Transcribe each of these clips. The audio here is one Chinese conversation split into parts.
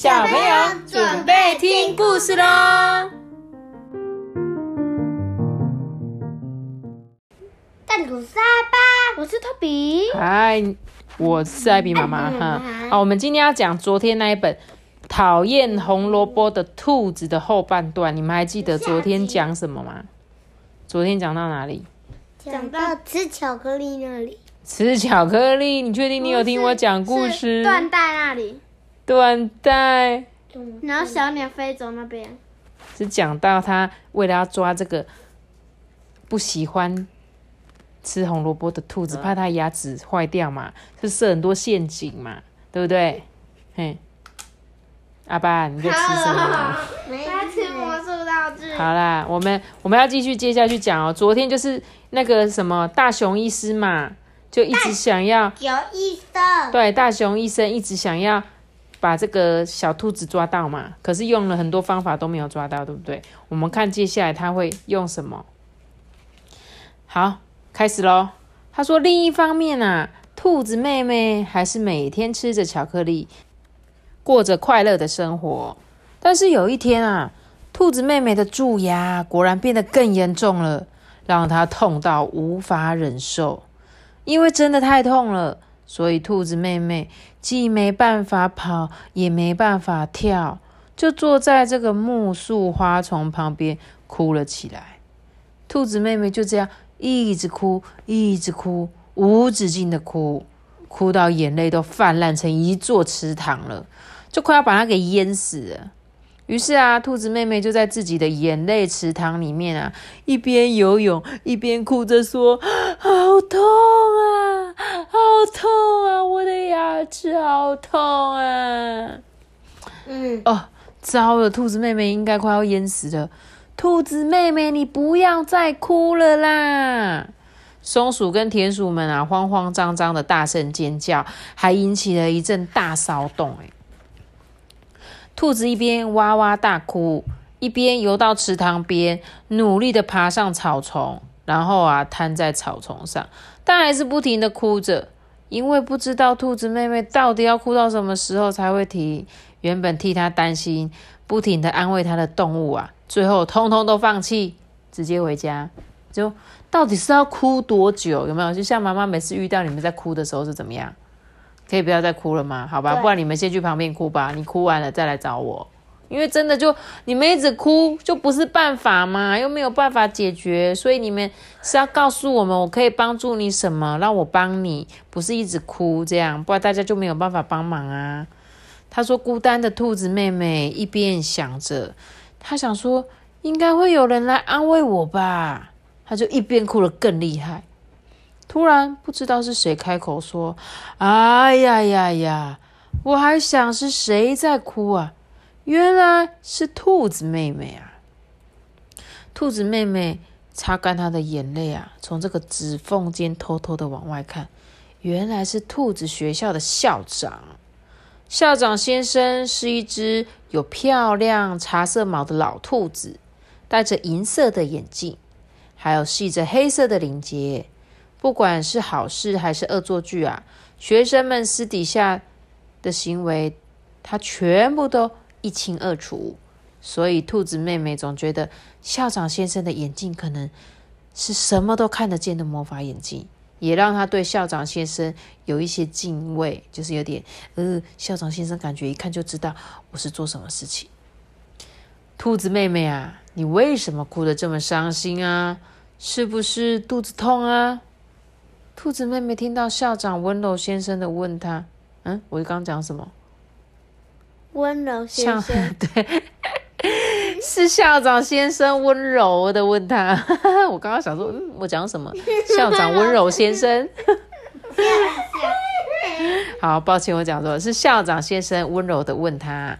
小朋友准备听故事喽！大鲁沙巴，我是托比。嗨，我是艾比妈妈哈。好，我们今天要讲昨天那一本《讨厌红萝卜的兔子》的后半段。你们还记得昨天讲什么吗？昨天讲到哪里？讲到吃巧克力那里。吃巧克力？你确定你有听我讲故事？缎带那里。缎带。然后小鸟飞走那边。是讲到他为了要抓这个不喜欢吃红萝卜的兔子，怕它牙齿坏掉嘛，是设很多陷阱嘛，对不对？嘿，阿爸，你在吃什么？在吃魔术道具。好啦，我们我们要继续接下去讲哦。昨天就是那个什么大熊医师嘛，就一直想要有医生对大熊医生一直想要。把这个小兔子抓到嘛？可是用了很多方法都没有抓到，对不对？我们看接下来他会用什么？好，开始喽。他说：“另一方面啊，兔子妹妹还是每天吃着巧克力，过着快乐的生活。但是有一天啊，兔子妹妹的蛀牙果然变得更严重了，让她痛到无法忍受，因为真的太痛了。”所以，兔子妹妹既没办法跑，也没办法跳，就坐在这个木树花丛旁边哭了起来。兔子妹妹就这样一直哭，一直哭，无止境的哭，哭到眼泪都泛滥成一座池塘了，就快要把它给淹死了。于是啊，兔子妹妹就在自己的眼泪池塘里面啊，一边游泳一边哭着说：“好痛啊，痛啊，我的牙齿好痛啊！”嗯，哦，糟了，兔子妹妹应该快要淹死了。兔子妹妹，你不要再哭了啦！松鼠跟田鼠们啊，慌慌张张的大声尖叫，还引起了一阵大骚动。哎。兔子一边哇哇大哭，一边游到池塘边，努力的爬上草丛，然后啊瘫在草丛上，但还是不停的哭着，因为不知道兔子妹妹到底要哭到什么时候才会停。原本替她担心、不停的安慰她的动物啊，最后通通都放弃，直接回家。就到底是要哭多久？有没有？就像妈妈每次遇到你们在哭的时候是怎么样？可以不要再哭了吗？好吧，不然你们先去旁边哭吧。你哭完了再来找我，因为真的就你们一直哭就不是办法嘛，又没有办法解决，所以你们是要告诉我们，我可以帮助你什么，让我帮你，不是一直哭这样，不然大家就没有办法帮忙啊。他说，孤单的兔子妹妹一边想着，他想说应该会有人来安慰我吧，他就一边哭得更厉害。突然，不知道是谁开口说：“哎呀呀呀！”我还想是谁在哭啊？原来是兔子妹妹啊！兔子妹妹擦干她的眼泪啊，从这个指缝间偷偷的往外看，原来是兔子学校的校长。校长先生是一只有漂亮茶色毛的老兔子，戴着银色的眼镜，还有系着黑色的领结。不管是好事还是恶作剧啊，学生们私底下的行为，他全部都一清二楚。所以兔子妹妹总觉得校长先生的眼镜可能是什么都看得见的魔法眼镜，也让她对校长先生有一些敬畏，就是有点呃，校长先生感觉一看就知道我是做什么事情。兔子妹妹啊，你为什么哭得这么伤心啊？是不是肚子痛啊？兔子妹妹听到校长温柔先生的问她：“嗯，我刚讲什么？”温柔先生，对，是校长先生温柔的问他。我刚刚想说，嗯，我讲什么？校长温柔先生。好，抱歉，我讲错了，是校长先生温柔的问他，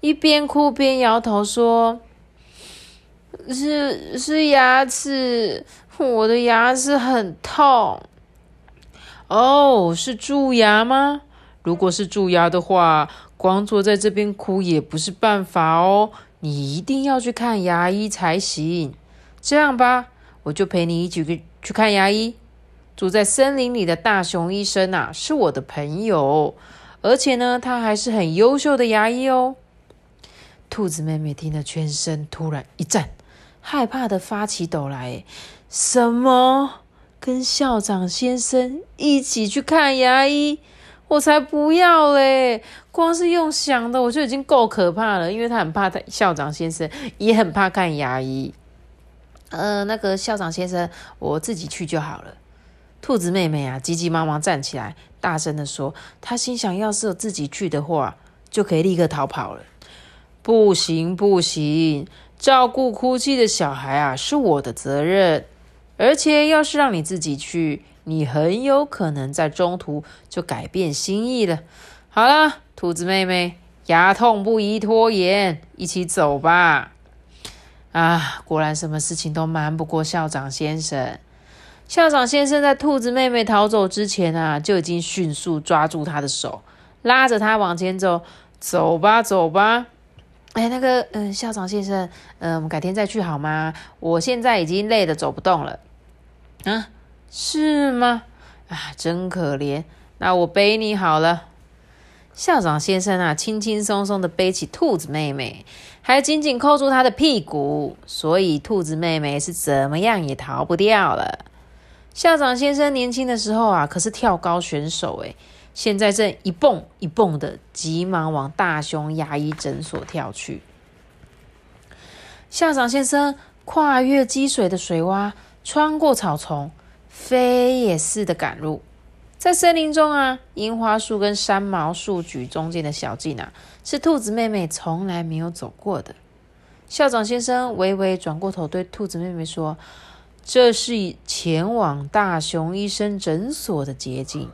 一边哭边摇头说：“是是牙齿，我的牙齿很痛。”哦，是蛀牙吗？如果是蛀牙的话，光坐在这边哭也不是办法哦。你一定要去看牙医才行。这样吧，我就陪你一起去去看牙医。住在森林里的大熊医生啊，是我的朋友，而且呢，他还是很优秀的牙医哦。兔子妹妹听了，全身突然一震，害怕的发起抖来。什么？跟校长先生一起去看牙医？我才不要嘞！光是用想的，我就已经够可怕了。因为他很怕他校长先生，也很怕看牙医。呃，那个校长先生，我自己去就好了。兔子妹妹啊，急急忙忙站起来，大声的说：“她心想，要是自己去的话，就可以立刻逃跑了。不行，不行，照顾哭泣的小孩啊，是我的责任。而且，要是让你自己去，你很有可能在中途就改变心意了。好了，兔子妹妹，牙痛不宜拖延，一起走吧。”啊，果然什么事情都瞒不过校长先生。校长先生在兔子妹妹逃走之前啊，就已经迅速抓住她的手，拉着她往前走。走吧，走吧。哎，那个，嗯，校长先生，嗯，我们改天再去好吗？我现在已经累得走不动了。啊，是吗？啊，真可怜。那我背你好了。校长先生啊，轻轻松松的背起兔子妹妹，还紧紧扣住她的屁股，所以兔子妹妹是怎么样也逃不掉了。校长先生年轻的时候啊，可是跳高选手诶，现在正一蹦一蹦的，急忙往大熊牙医诊所跳去。校长先生跨越积水的水洼，穿过草丛，飞也似的赶路。在森林中啊，樱花树跟山毛树菊中间的小径啊，是兔子妹妹从来没有走过的。校长先生微微转过头，对兔子妹妹说。这是前往大熊医生诊所的捷径。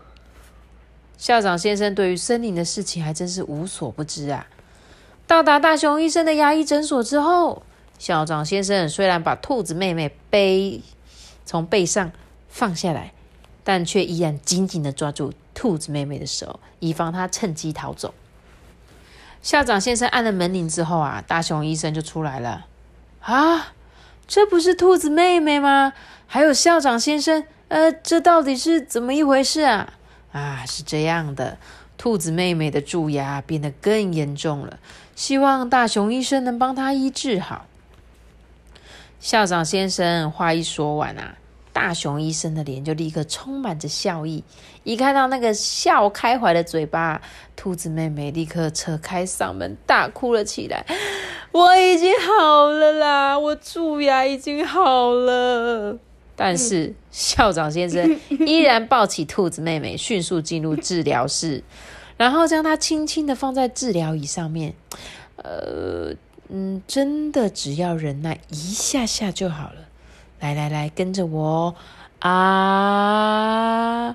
校长先生对于森林的事情还真是无所不知啊！到达大熊医生的牙医诊所之后，校长先生虽然把兔子妹妹背从背上放下来，但却依然紧紧的抓住兔子妹妹的手，以防她趁机逃走。校长先生按了门铃之后啊，大熊医生就出来了啊！这不是兔子妹妹吗？还有校长先生，呃，这到底是怎么一回事啊？啊，是这样的，兔子妹妹的蛀牙变得更严重了，希望大熊医生能帮她医治好。校长先生话一说完啊。大熊医生的脸就立刻充满着笑意，一看到那个笑开怀的嘴巴，兔子妹妹立刻扯开嗓门大哭了起来。我已经好了啦，我蛀牙已经好了。但是校长先生依然抱起兔子妹妹，迅速进入治疗室，然后将她轻轻的放在治疗椅上面。呃，嗯，真的只要忍耐一下下就好了。来来来，跟着我啊！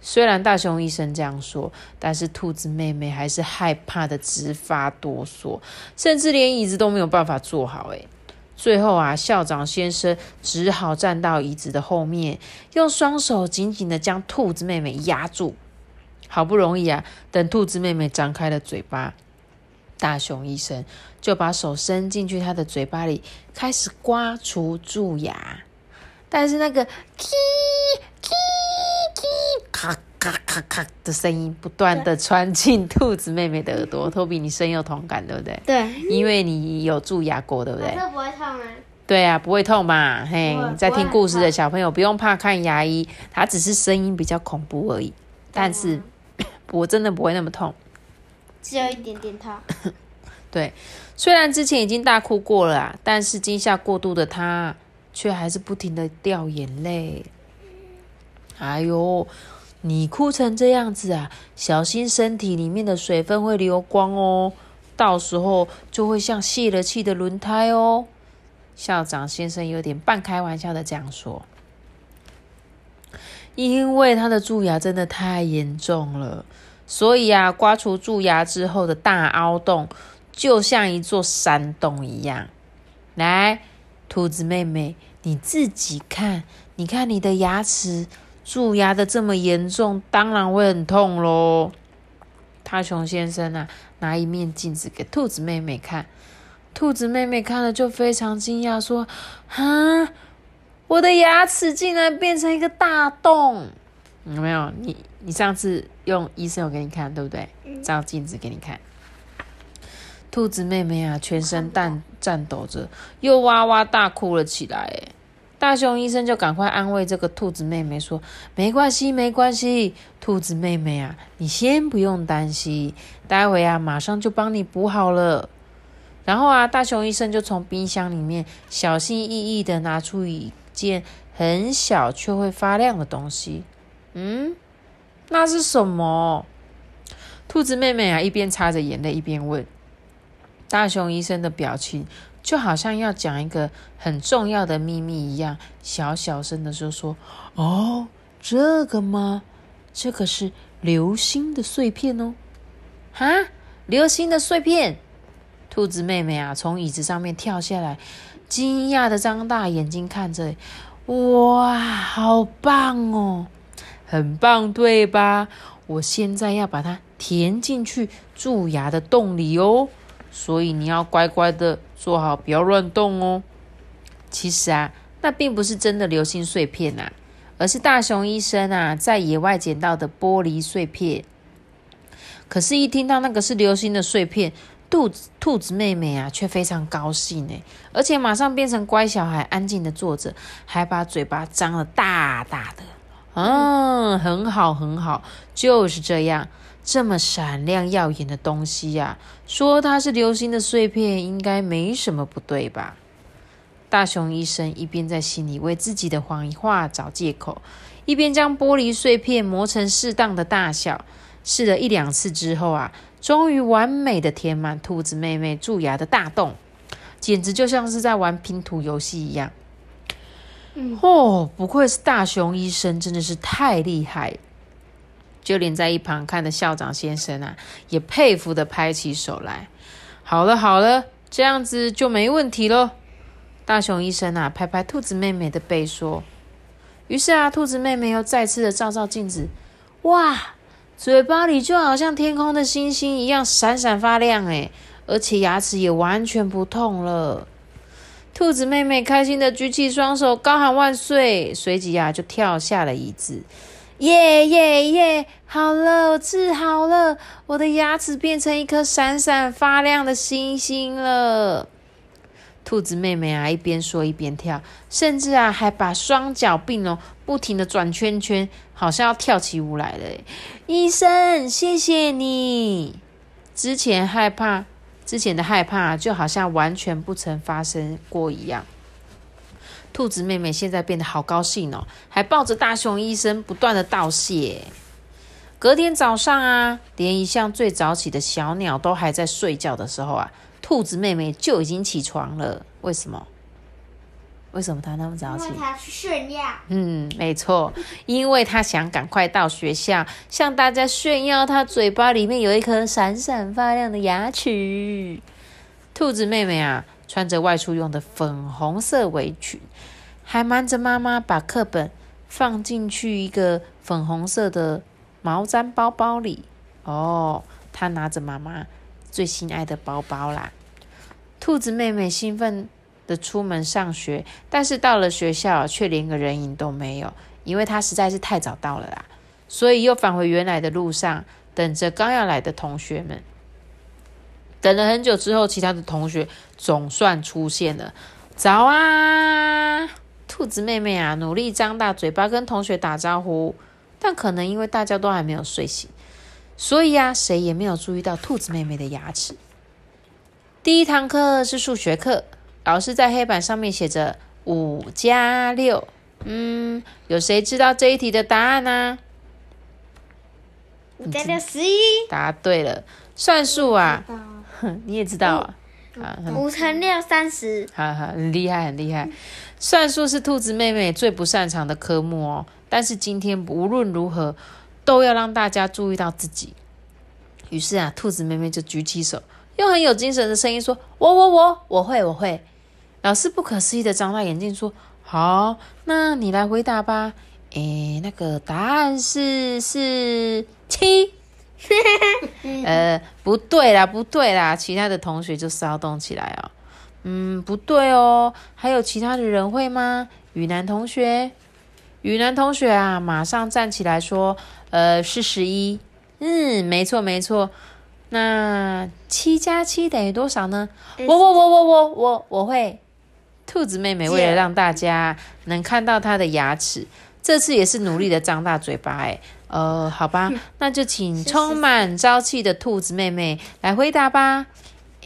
虽然大熊医生这样说，但是兔子妹妹还是害怕的直发哆嗦，甚至连椅子都没有办法坐好。哎，最后啊，校长先生只好站到椅子的后面，用双手紧紧的将兔子妹妹压住。好不容易啊，等兔子妹妹张开了嘴巴。大熊医生就把手伸进去他的嘴巴里，开始刮除蛀牙。但是那个“叽叽叽”咔咔咔咔的声音不断的传进兔子妹妹的耳朵。托比，你深有同感，对不对？对，因为你有蛀牙过，对不对？这不会痛吗？对啊，不会痛嘛。嘿，在听故事的小朋友不用怕看牙医，它只是声音比较恐怖而已。但是 我真的不会那么痛。只有一点点他。对，虽然之前已经大哭过了啊，但是惊吓过度的他，却还是不停的掉眼泪。哎呦，你哭成这样子啊，小心身体里面的水分会流光哦，到时候就会像泄了气的轮胎哦。校长先生有点半开玩笑的这样说，因为他的蛀牙真的太严重了。所以啊，刮除蛀牙之后的大凹洞，就像一座山洞一样。来，兔子妹妹，你自己看，你看你的牙齿蛀牙的这么严重，当然会很痛喽。大熊先生啊，拿一面镜子给兔子妹妹看，兔子妹妹看了就非常惊讶，说：“啊，我的牙齿竟然变成一个大洞！”有没有？你你上次用医生有给你看，对不对？照镜子给你看。兔子妹妹啊，全身颤颤抖着，又哇哇大哭了起来。哎，大熊医生就赶快安慰这个兔子妹妹说：“没关系，没关系，兔子妹妹啊，你先不用担心，待会啊，马上就帮你补好了。”然后啊，大熊医生就从冰箱里面小心翼翼的拿出一件很小却会发亮的东西。嗯，那是什么？兔子妹妹啊，一边擦着眼泪一边问。大熊医生的表情就好像要讲一个很重要的秘密一样，小小声的就说：“哦，这个吗？这个是流星的碎片哦。”哈，流星的碎片！兔子妹妹啊，从椅子上面跳下来，惊讶的张大眼睛看着，哇，好棒哦，很棒，对吧？我现在要把它填进去蛀牙的洞里哦。所以你要乖乖的坐好，不要乱动哦。其实啊，那并不是真的流星碎片呐，而是大熊医生啊在野外捡到的玻璃碎片。可是，一听到那个是流星的碎片，兔子兔子妹妹啊却非常高兴呢，而且马上变成乖小孩，安静的坐着，还把嘴巴张了大大的。嗯，很好，很好，就是这样。这么闪亮耀眼的东西呀，说它是流星的碎片，应该没什么不对吧？大熊医生一边在心里为自己的谎话找借口，一边将玻璃碎片磨成适当的大小。试了一两次之后啊，终于完美的填满兔子妹妹蛀牙的大洞，简直就像是在玩拼图游戏一样。哦，不愧是大熊医生，真的是太厉害。就连在一旁看的校长先生啊，也佩服的拍起手来。好了好了，这样子就没问题喽。大熊医生啊，拍拍兔子妹妹的背说。于是啊，兔子妹妹又再次的照照镜子，哇，嘴巴里就好像天空的星星一样闪闪发亮诶而且牙齿也完全不痛了。兔子妹妹开心的举起双手，高喊万岁，随即啊，就跳下了椅子。耶耶耶！好了，我治好了，我的牙齿变成一颗闪闪发亮的星星了。兔子妹妹啊，一边说一边跳，甚至啊，还把双脚并拢，不停的转圈圈，好像要跳起舞来了。医生，谢谢你！之前害怕，之前的害怕，就好像完全不曾发生过一样。兔子妹妹现在变得好高兴哦，还抱着大熊医生不断的道谢。隔天早上啊，连一向最早起的小鸟都还在睡觉的时候啊，兔子妹妹就已经起床了。为什么？为什么他那么早起？因为她去炫耀。嗯，没错，因为他想赶快到学校，向大家炫耀他嘴巴里面有一颗闪闪发亮的牙齿。兔子妹妹啊。穿着外出用的粉红色围裙，还瞒着妈妈把课本放进去一个粉红色的毛毡包包里。哦，她拿着妈妈最心爱的包包啦！兔子妹妹兴奋的出门上学，但是到了学校却连个人影都没有，因为他实在是太早到了啦，所以又返回原来的路上，等着刚要来的同学们。等了很久之后，其他的同学总算出现了。早啊，兔子妹妹啊，努力张大嘴巴跟同学打招呼。但可能因为大家都还没有睡醒，所以啊，谁也没有注意到兔子妹妹的牙齿。第一堂课是数学课，老师在黑板上面写着五加六。嗯，有谁知道这一题的答案呢？五加六十一。答对了，算术啊。你也知道啊，啊，五乘六三十，哈哈，很厉害，很厉害。算术是兔子妹妹最不擅长的科目哦，但是今天无论如何都要让大家注意到自己。于是啊，兔子妹妹就举起手，用很有精神的声音说：“我我我我会我会。”老师不可思议的张大眼睛说：“好，那你来回答吧。”诶，那个答案是是七。呃，不对啦，不对啦！其他的同学就骚动起来哦。嗯，不对哦，还有其他的人会吗？雨男同学，雨楠同学啊，马上站起来说：“呃，是十一。嗯，没错没错。那七加七等于多少呢？我我我我我我我会。兔子妹妹为了让大家能看到她的牙齿，这次也是努力的张大嘴巴。哎，呃，好吧，那就请充满朝气的兔子妹妹来回答吧。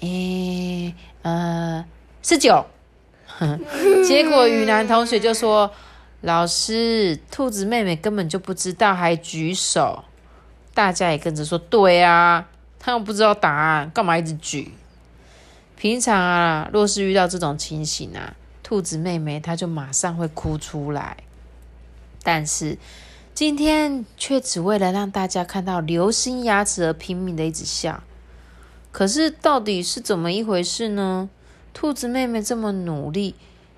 诶，呃，十九。结果雨楠同学就说。”老师，兔子妹妹根本就不知道，还举手，大家也跟着说对啊。他又不知道答案，干嘛一直举？平常啊，若是遇到这种情形啊，兔子妹妹她就马上会哭出来。但是今天却只为了让大家看到流星牙齿而拼命的一直笑。可是到底是怎么一回事呢？兔子妹妹这么努力。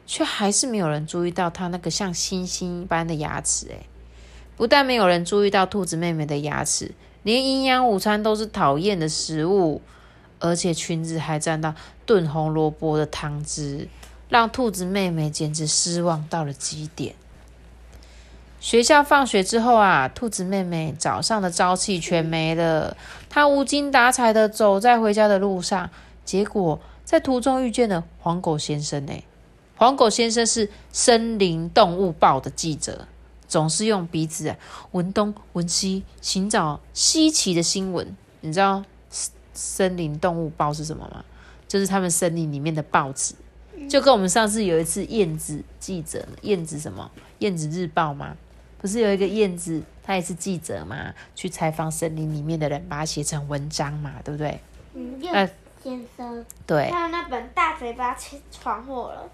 却还是没有人注意到她那个像星星一般的牙齿，诶不但没有人注意到兔子妹妹的牙齿，连营养午餐都是讨厌的食物，而且裙子还沾到炖红萝卜的汤汁，让兔子妹妹简直失望到了极点。学校放学之后啊，兔子妹妹早上的朝气全没了，她无精打采的走在回家的路上，结果在途中遇见了黄狗先生，诶黄狗先生是森林动物报的记者，总是用鼻子闻东闻西，寻找稀奇的新闻。你知道森林动物报是什么吗？就是他们森林里面的报纸，就跟我们上次有一次燕子记者，燕子什么燕子日报吗？不是有一个燕子，他也是记者嘛，去采访森林里面的人，把它写成文章嘛，对不对？嗯，燕先生，对，还有那本大嘴巴闯祸了。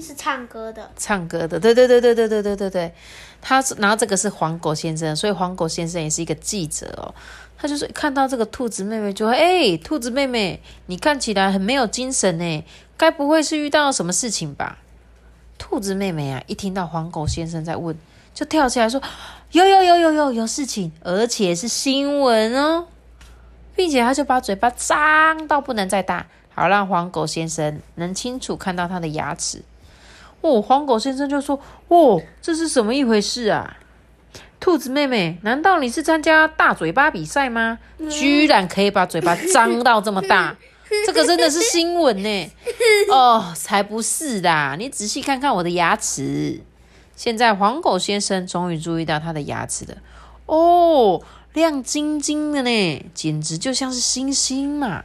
是唱歌的，唱歌的，对对对对对对对对对，他然后这个是黄狗先生，所以黄狗先生也是一个记者哦。他就是看到这个兔子妹妹，就说：“哎，兔子妹妹，你看起来很没有精神呢，该不会是遇到了什么事情吧？”兔子妹妹啊，一听到黄狗先生在问，就跳起来说：“有有有有有有事情，而且是新闻哦，并且他就把嘴巴张到不能再大，好让黄狗先生能清楚看到他的牙齿。”哦，黄狗先生就说：“哦，这是什么一回事啊？兔子妹妹，难道你是参加大嘴巴比赛吗？居然可以把嘴巴张到这么大，这个真的是新闻呢！哦，才不是的，你仔细看看我的牙齿。现在黄狗先生终于注意到他的牙齿了，哦，亮晶晶的呢，简直就像是星星嘛！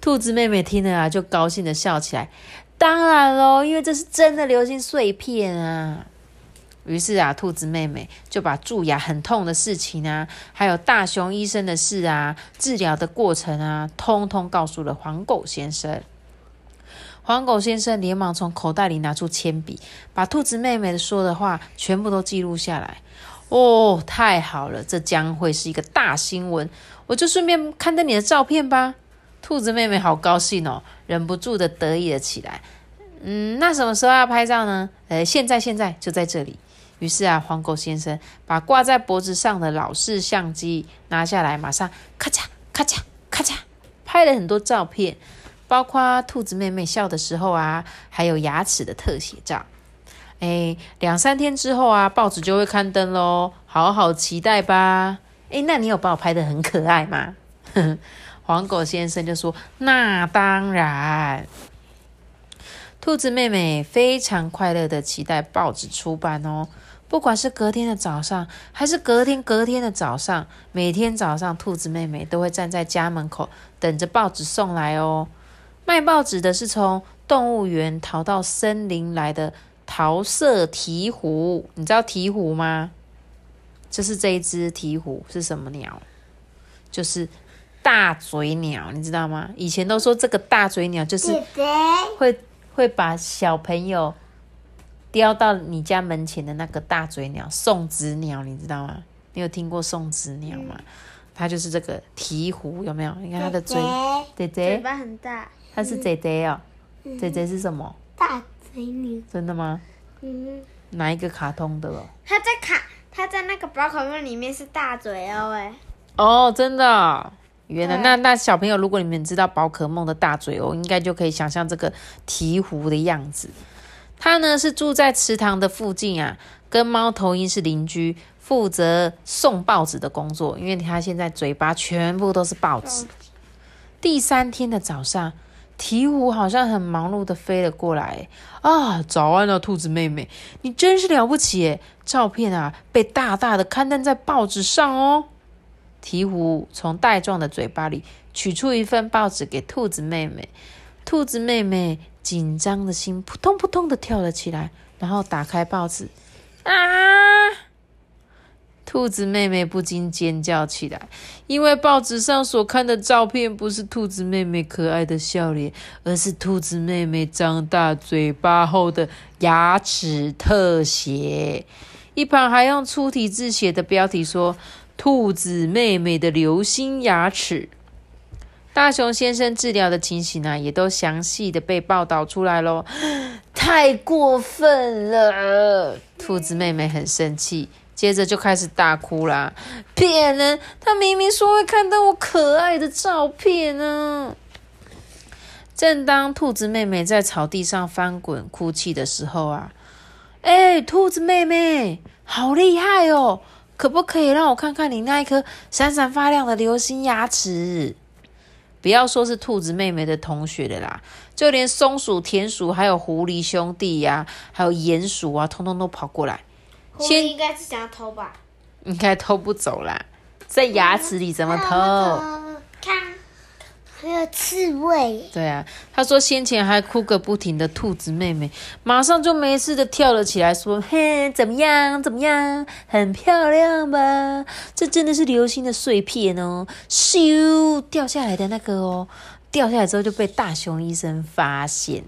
兔子妹妹听了啊，就高兴的笑起来。”当然喽，因为这是真的流星碎片啊！于是啊，兔子妹妹就把蛀牙很痛的事情啊，还有大熊医生的事啊，治疗的过程啊，通通告诉了黄狗先生。黄狗先生连忙从口袋里拿出铅笔，把兔子妹妹说的话全部都记录下来。哦，太好了，这将会是一个大新闻！我就顺便刊登你的照片吧。兔子妹妹好高兴哦，忍不住的得意了起来。嗯，那什么时候要拍照呢？呃，现在，现在就在这里。于是啊，黄狗先生把挂在脖子上的老式相机拿下来，马上咔嚓咔嚓咔嚓拍了很多照片，包括兔子妹妹笑的时候啊，还有牙齿的特写照。哎，两三天之后啊，报纸就会刊登喽，好好期待吧。哎，那你有把我拍的很可爱吗？黄狗先生就说：“那当然。”兔子妹妹非常快乐的期待报纸出版哦。不管是隔天的早上，还是隔天隔天的早上，每天早上，兔子妹妹都会站在家门口等着报纸送来哦。卖报纸的是从动物园逃到森林来的桃色鹈鹕。你知道鹈鹕吗？就是这一只鹈鹕是什么鸟？就是。大嘴鸟，你知道吗？以前都说这个大嘴鸟就是会会把小朋友叼到你家门前的那个大嘴鸟——送子鸟，你知道吗？你有听过送子鸟吗？它就是这个鹈鹕，有没有？你看它的嘴，嘴嘴巴很大，它是嘴嘴哦。嘴嘴是什么？大嘴鸟。真的吗？嗯。哪一个卡通的哦？它在卡，它在那个宝可梦里面是大嘴哦，哎。哦，真的。原来那那小朋友，如果你们知道宝可梦的大嘴哦，应该就可以想象这个鹈鹕的样子。他呢是住在池塘的附近啊，跟猫头鹰是邻居，负责送报纸的工作。因为他现在嘴巴全部都是报纸。第三天的早上，鹈鹕好像很忙碌的飞了过来。啊，早安啊，兔子妹妹，你真是了不起耶！照片啊，被大大的刊登在报纸上哦。鹈鹕从带状的嘴巴里取出一份报纸给兔子妹妹。兔子妹妹紧张的心扑通扑通的跳了起来，然后打开报纸，啊！兔子妹妹不禁尖叫起来，因为报纸上所看的照片不是兔子妹妹可爱的笑脸，而是兔子妹妹张大嘴巴后的牙齿特写。一旁还用粗体字写的标题说：“兔子妹妹的流星牙齿。”大熊先生治疗的情形呢，也都详细的被报道出来喽。太过分了！兔子妹妹很生气，接着就开始大哭啦。骗人！他明明说会看到我可爱的照片呢。正当兔子妹妹在草地上翻滚哭泣的时候啊，哎，兔子妹妹，好厉害哦！可不可以让我看看你那一颗闪闪发亮的流星牙齿？不要说是兔子妹妹的同学的啦，就连松鼠、田鼠，还有狐狸兄弟呀，还有鼹鼠啊，通通都跑过来。狐狸应该是想要偷吧？应该偷不走啦，在牙齿里怎么偷？还有刺猬。对啊，他说先前还哭个不停的兔子妹妹，马上就没事的跳了起来，说：“嘿，怎么样？怎么样？很漂亮吧？这真的是流星的碎片哦，咻掉下来的那个哦，掉下来之后就被大熊医生发现。”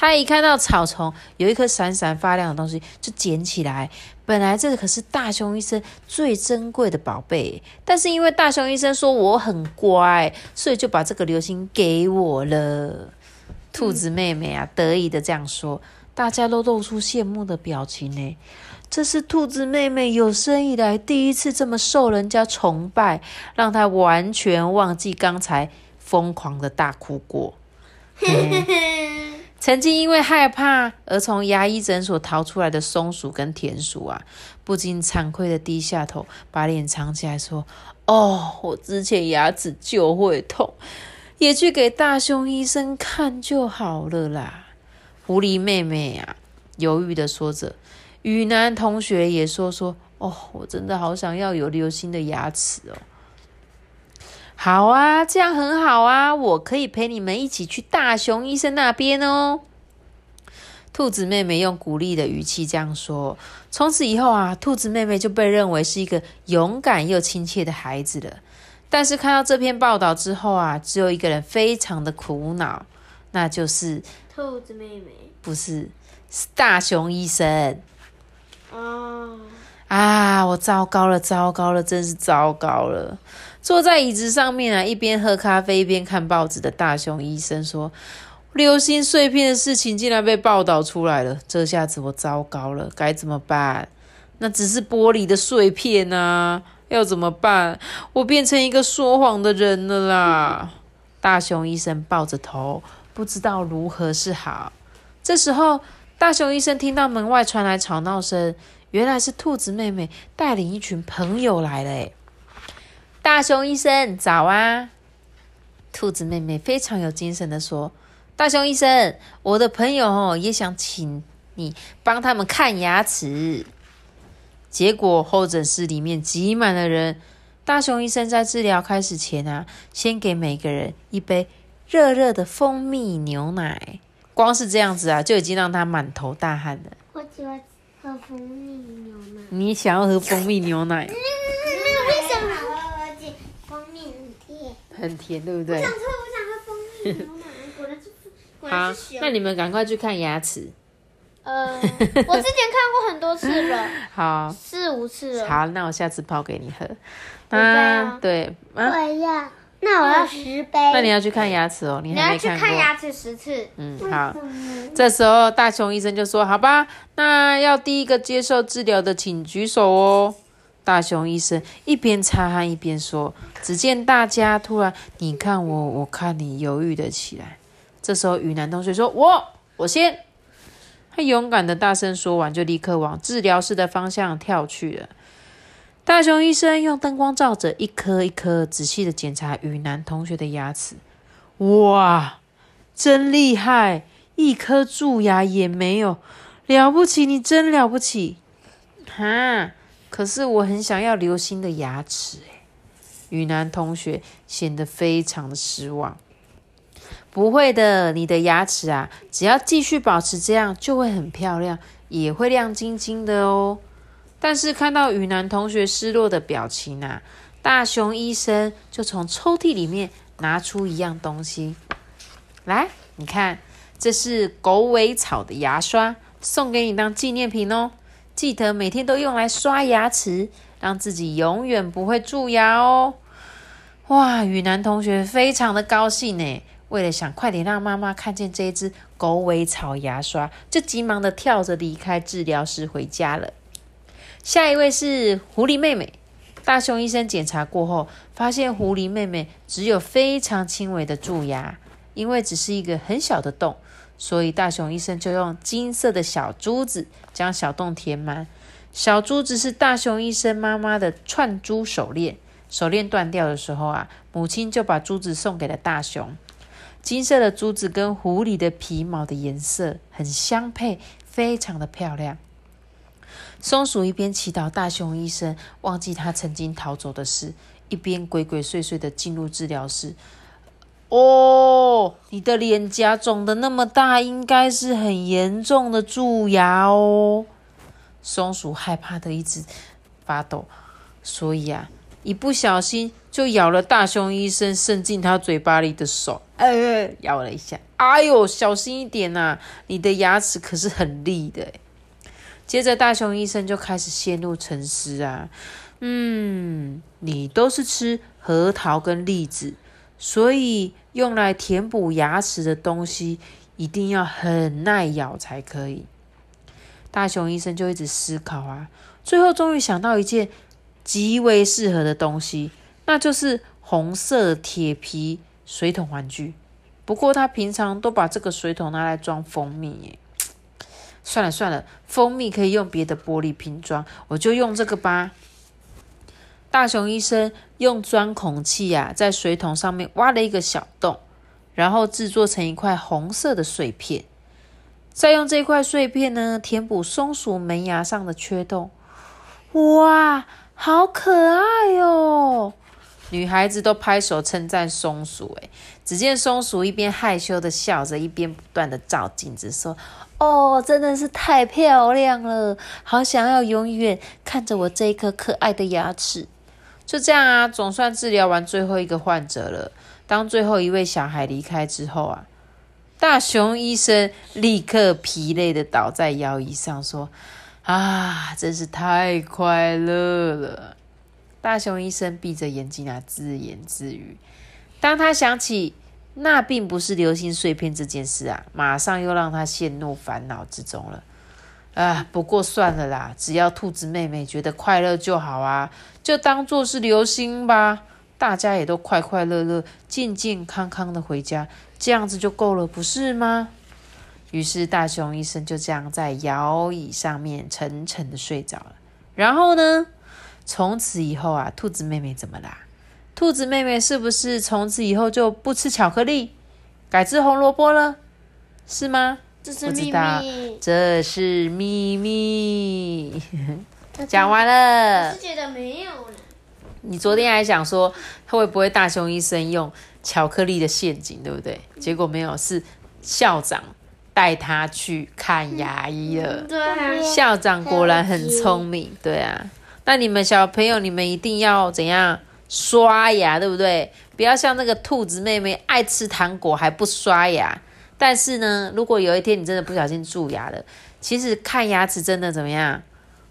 他一看到草丛有一颗闪闪发亮的东西，就捡起来。本来这可是大熊医生最珍贵的宝贝，但是因为大熊医生说我很乖，所以就把这个流星给我了。兔子妹妹啊，得意的这样说，大家都露出羡慕的表情呢。这是兔子妹妹有生以来第一次这么受人家崇拜，让她完全忘记刚才疯狂的大哭过。曾经因为害怕而从牙医诊所逃出来的松鼠跟田鼠啊，不禁惭愧的低下头，把脸藏起来，说：“哦，我之前牙齿就会痛，也去给大熊医生看就好了啦。”狐狸妹妹啊，犹豫的说着。雨男同学也说说：“哦，我真的好想要有流星的牙齿哦。”好啊，这样很好啊，我可以陪你们一起去大熊医生那边哦。兔子妹妹用鼓励的语气这样说。从此以后啊，兔子妹妹就被认为是一个勇敢又亲切的孩子了。但是看到这篇报道之后啊，只有一个人非常的苦恼，那就是兔子妹妹，不是是大熊医生。哦，啊，我糟糕了，糟糕了，真是糟糕了。坐在椅子上面啊，一边喝咖啡一边看报纸的大熊医生说：“流星碎片的事情竟然被报道出来了，这下子我糟糕了，该怎么办？那只是玻璃的碎片啊，要怎么办？我变成一个说谎的人了啦！”大熊医生抱着头，不知道如何是好。这时候，大熊医生听到门外传来吵闹声，原来是兔子妹妹带领一群朋友来了，诶大熊医生，早啊！兔子妹妹非常有精神的说：“大熊医生，我的朋友哦也想请你帮他们看牙齿。”结果候诊室里面挤满了人。大熊医生在治疗开始前啊，先给每个人一杯热热的蜂蜜牛奶。光是这样子啊，就已经让他满头大汗了。我喜欢喝蜂蜜牛奶。你想要喝蜂蜜牛奶？为什么？蜂蜜很甜，很甜，对不对？我想喝，我想喝蜂蜜牛奶。果然是，果然好是熊，。那你们赶快去看牙齿。呃，我之前看过很多次了，好，四五次了。好，那我下次泡给你喝。杯啊对，啊，我要，那我要十杯。那你要去看牙齿哦，你你要去还没看过。看牙齿十次。嗯，好。这时候大熊医生就说：“好吧，那要第一个接受治疗的，请举手哦。”大熊医生一边擦汗一边说。只见大家突然你看我，我看你，犹豫了起来。这时候雨男同学说：“我，我先。”他勇敢的大声说完，就立刻往治疗室的方向跳去了。大熊医生用灯光照着，一颗一颗仔细的检查雨男同学的牙齿。哇，真厉害，一颗蛀牙也没有，了不起，你真了不起！哈，可是我很想要流星的牙齿诶。雨男同学显得非常的失望。不会的，你的牙齿啊，只要继续保持这样，就会很漂亮，也会亮晶晶的哦。但是看到雨男同学失落的表情啊，大熊医生就从抽屉里面拿出一样东西来，你看，这是狗尾草的牙刷，送给你当纪念品哦。记得每天都用来刷牙齿，让自己永远不会蛀牙哦。哇，雨男同学非常的高兴呢。为了想快点让妈妈看见这一支狗尾草牙刷，就急忙的跳着离开治疗室回家了。下一位是狐狸妹妹。大熊医生检查过后，发现狐狸妹妹只有非常轻微的蛀牙，因为只是一个很小的洞，所以大熊医生就用金色的小珠子将小洞填满。小珠子是大熊医生妈妈的串珠手链，手链断掉的时候啊，母亲就把珠子送给了大熊。金色的珠子跟狐狸的皮毛的颜色很相配，非常的漂亮。松鼠一边祈祷大熊医生忘记他曾经逃走的事，一边鬼鬼祟祟的进入治疗室。哦，你的脸颊肿的那么大，应该是很严重的蛀牙哦。松鼠害怕的一直发抖，所以啊。一不小心就咬了大熊医生伸进他嘴巴里的手，呃，咬了一下。哎呦，小心一点呐！你的牙齿可是很利的。接着，大熊医生就开始陷入沉思啊。嗯，你都是吃核桃跟栗子，所以用来填补牙齿的东西一定要很耐咬才可以。大熊医生就一直思考啊，最后终于想到一件。极为适合的东西，那就是红色铁皮水桶玩具。不过他平常都把这个水桶拿来装蜂蜜耶。算了算了，蜂蜜可以用别的玻璃瓶装，我就用这个吧。大熊医生用钻孔器呀，在水桶上面挖了一个小洞，然后制作成一块红色的碎片，再用这块碎片呢，填补松鼠门牙上的缺洞。哇！好可爱哟！女孩子都拍手称赞松鼠。诶只见松鼠一边害羞的笑着，一边不断的照镜子说：“哦，真的是太漂亮了，好想要永远看着我这一颗可爱的牙齿。”就这样啊，总算治疗完最后一个患者了。当最后一位小孩离开之后啊，大熊医生立刻疲累的倒在摇椅上说。啊，真是太快乐了！大熊医生闭着眼睛啊，自言自语。当他想起那并不是流星碎片这件事啊，马上又让他陷入烦恼之中了。啊，不过算了啦，只要兔子妹妹觉得快乐就好啊，就当做是流星吧。大家也都快快乐乐、健健康康的回家，这样子就够了，不是吗？于是大熊医生就这样在摇椅上面沉沉的睡着了。然后呢，从此以后啊，兔子妹妹怎么啦？兔子妹妹是不是从此以后就不吃巧克力，改吃红萝卜了？是吗？这是秘密。这是秘密。讲完了。我是觉得没有了。你昨天还想说，他会不会大熊医生用巧克力的陷阱，对不对？结果没有，是校长。带他去看牙医了。对，校长果然很聪明。对啊，那你们小朋友，你们一定要怎样刷牙，对不对？不要像那个兔子妹妹爱吃糖果还不刷牙。但是呢，如果有一天你真的不小心蛀牙了，其实看牙齿真的怎么样？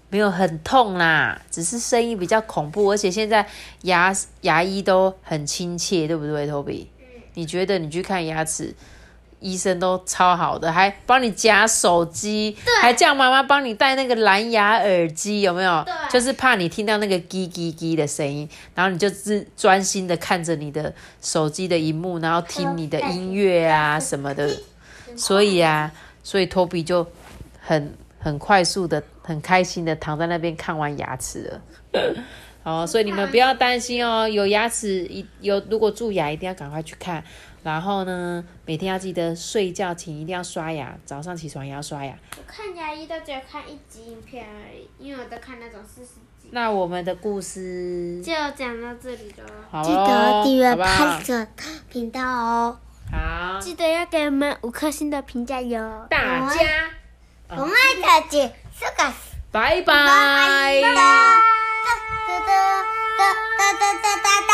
没有很痛啦，只是声音比较恐怖。而且现在牙牙医都很亲切，对不对，Toby？你觉得你去看牙齿？医生都超好的，还帮你夹手机，还叫妈妈帮你戴那个蓝牙耳机，有没有？就是怕你听到那个叽叽叽的声音，然后你就只专心的看着你的手机的荧幕，然后听你的音乐啊什么的。所以啊，所以 Toby 就很很快速的、很开心的躺在那边看完牙齿了。好，所以你们不要担心哦，有牙齿一有如果蛀牙，一定要赶快去看。然后呢，每天要记得睡觉前一定要刷牙，早上起床也要刷牙。我看牙医都只有看一集影片而已，因为我都看那种四十集。那我们的故事就讲到这里了，好记得咯订阅拍摄频道哦。好，记得要给我们五颗星的评价哟。大家我们的结束个拜拜。哒哒哒哒哒哒哒哒哒。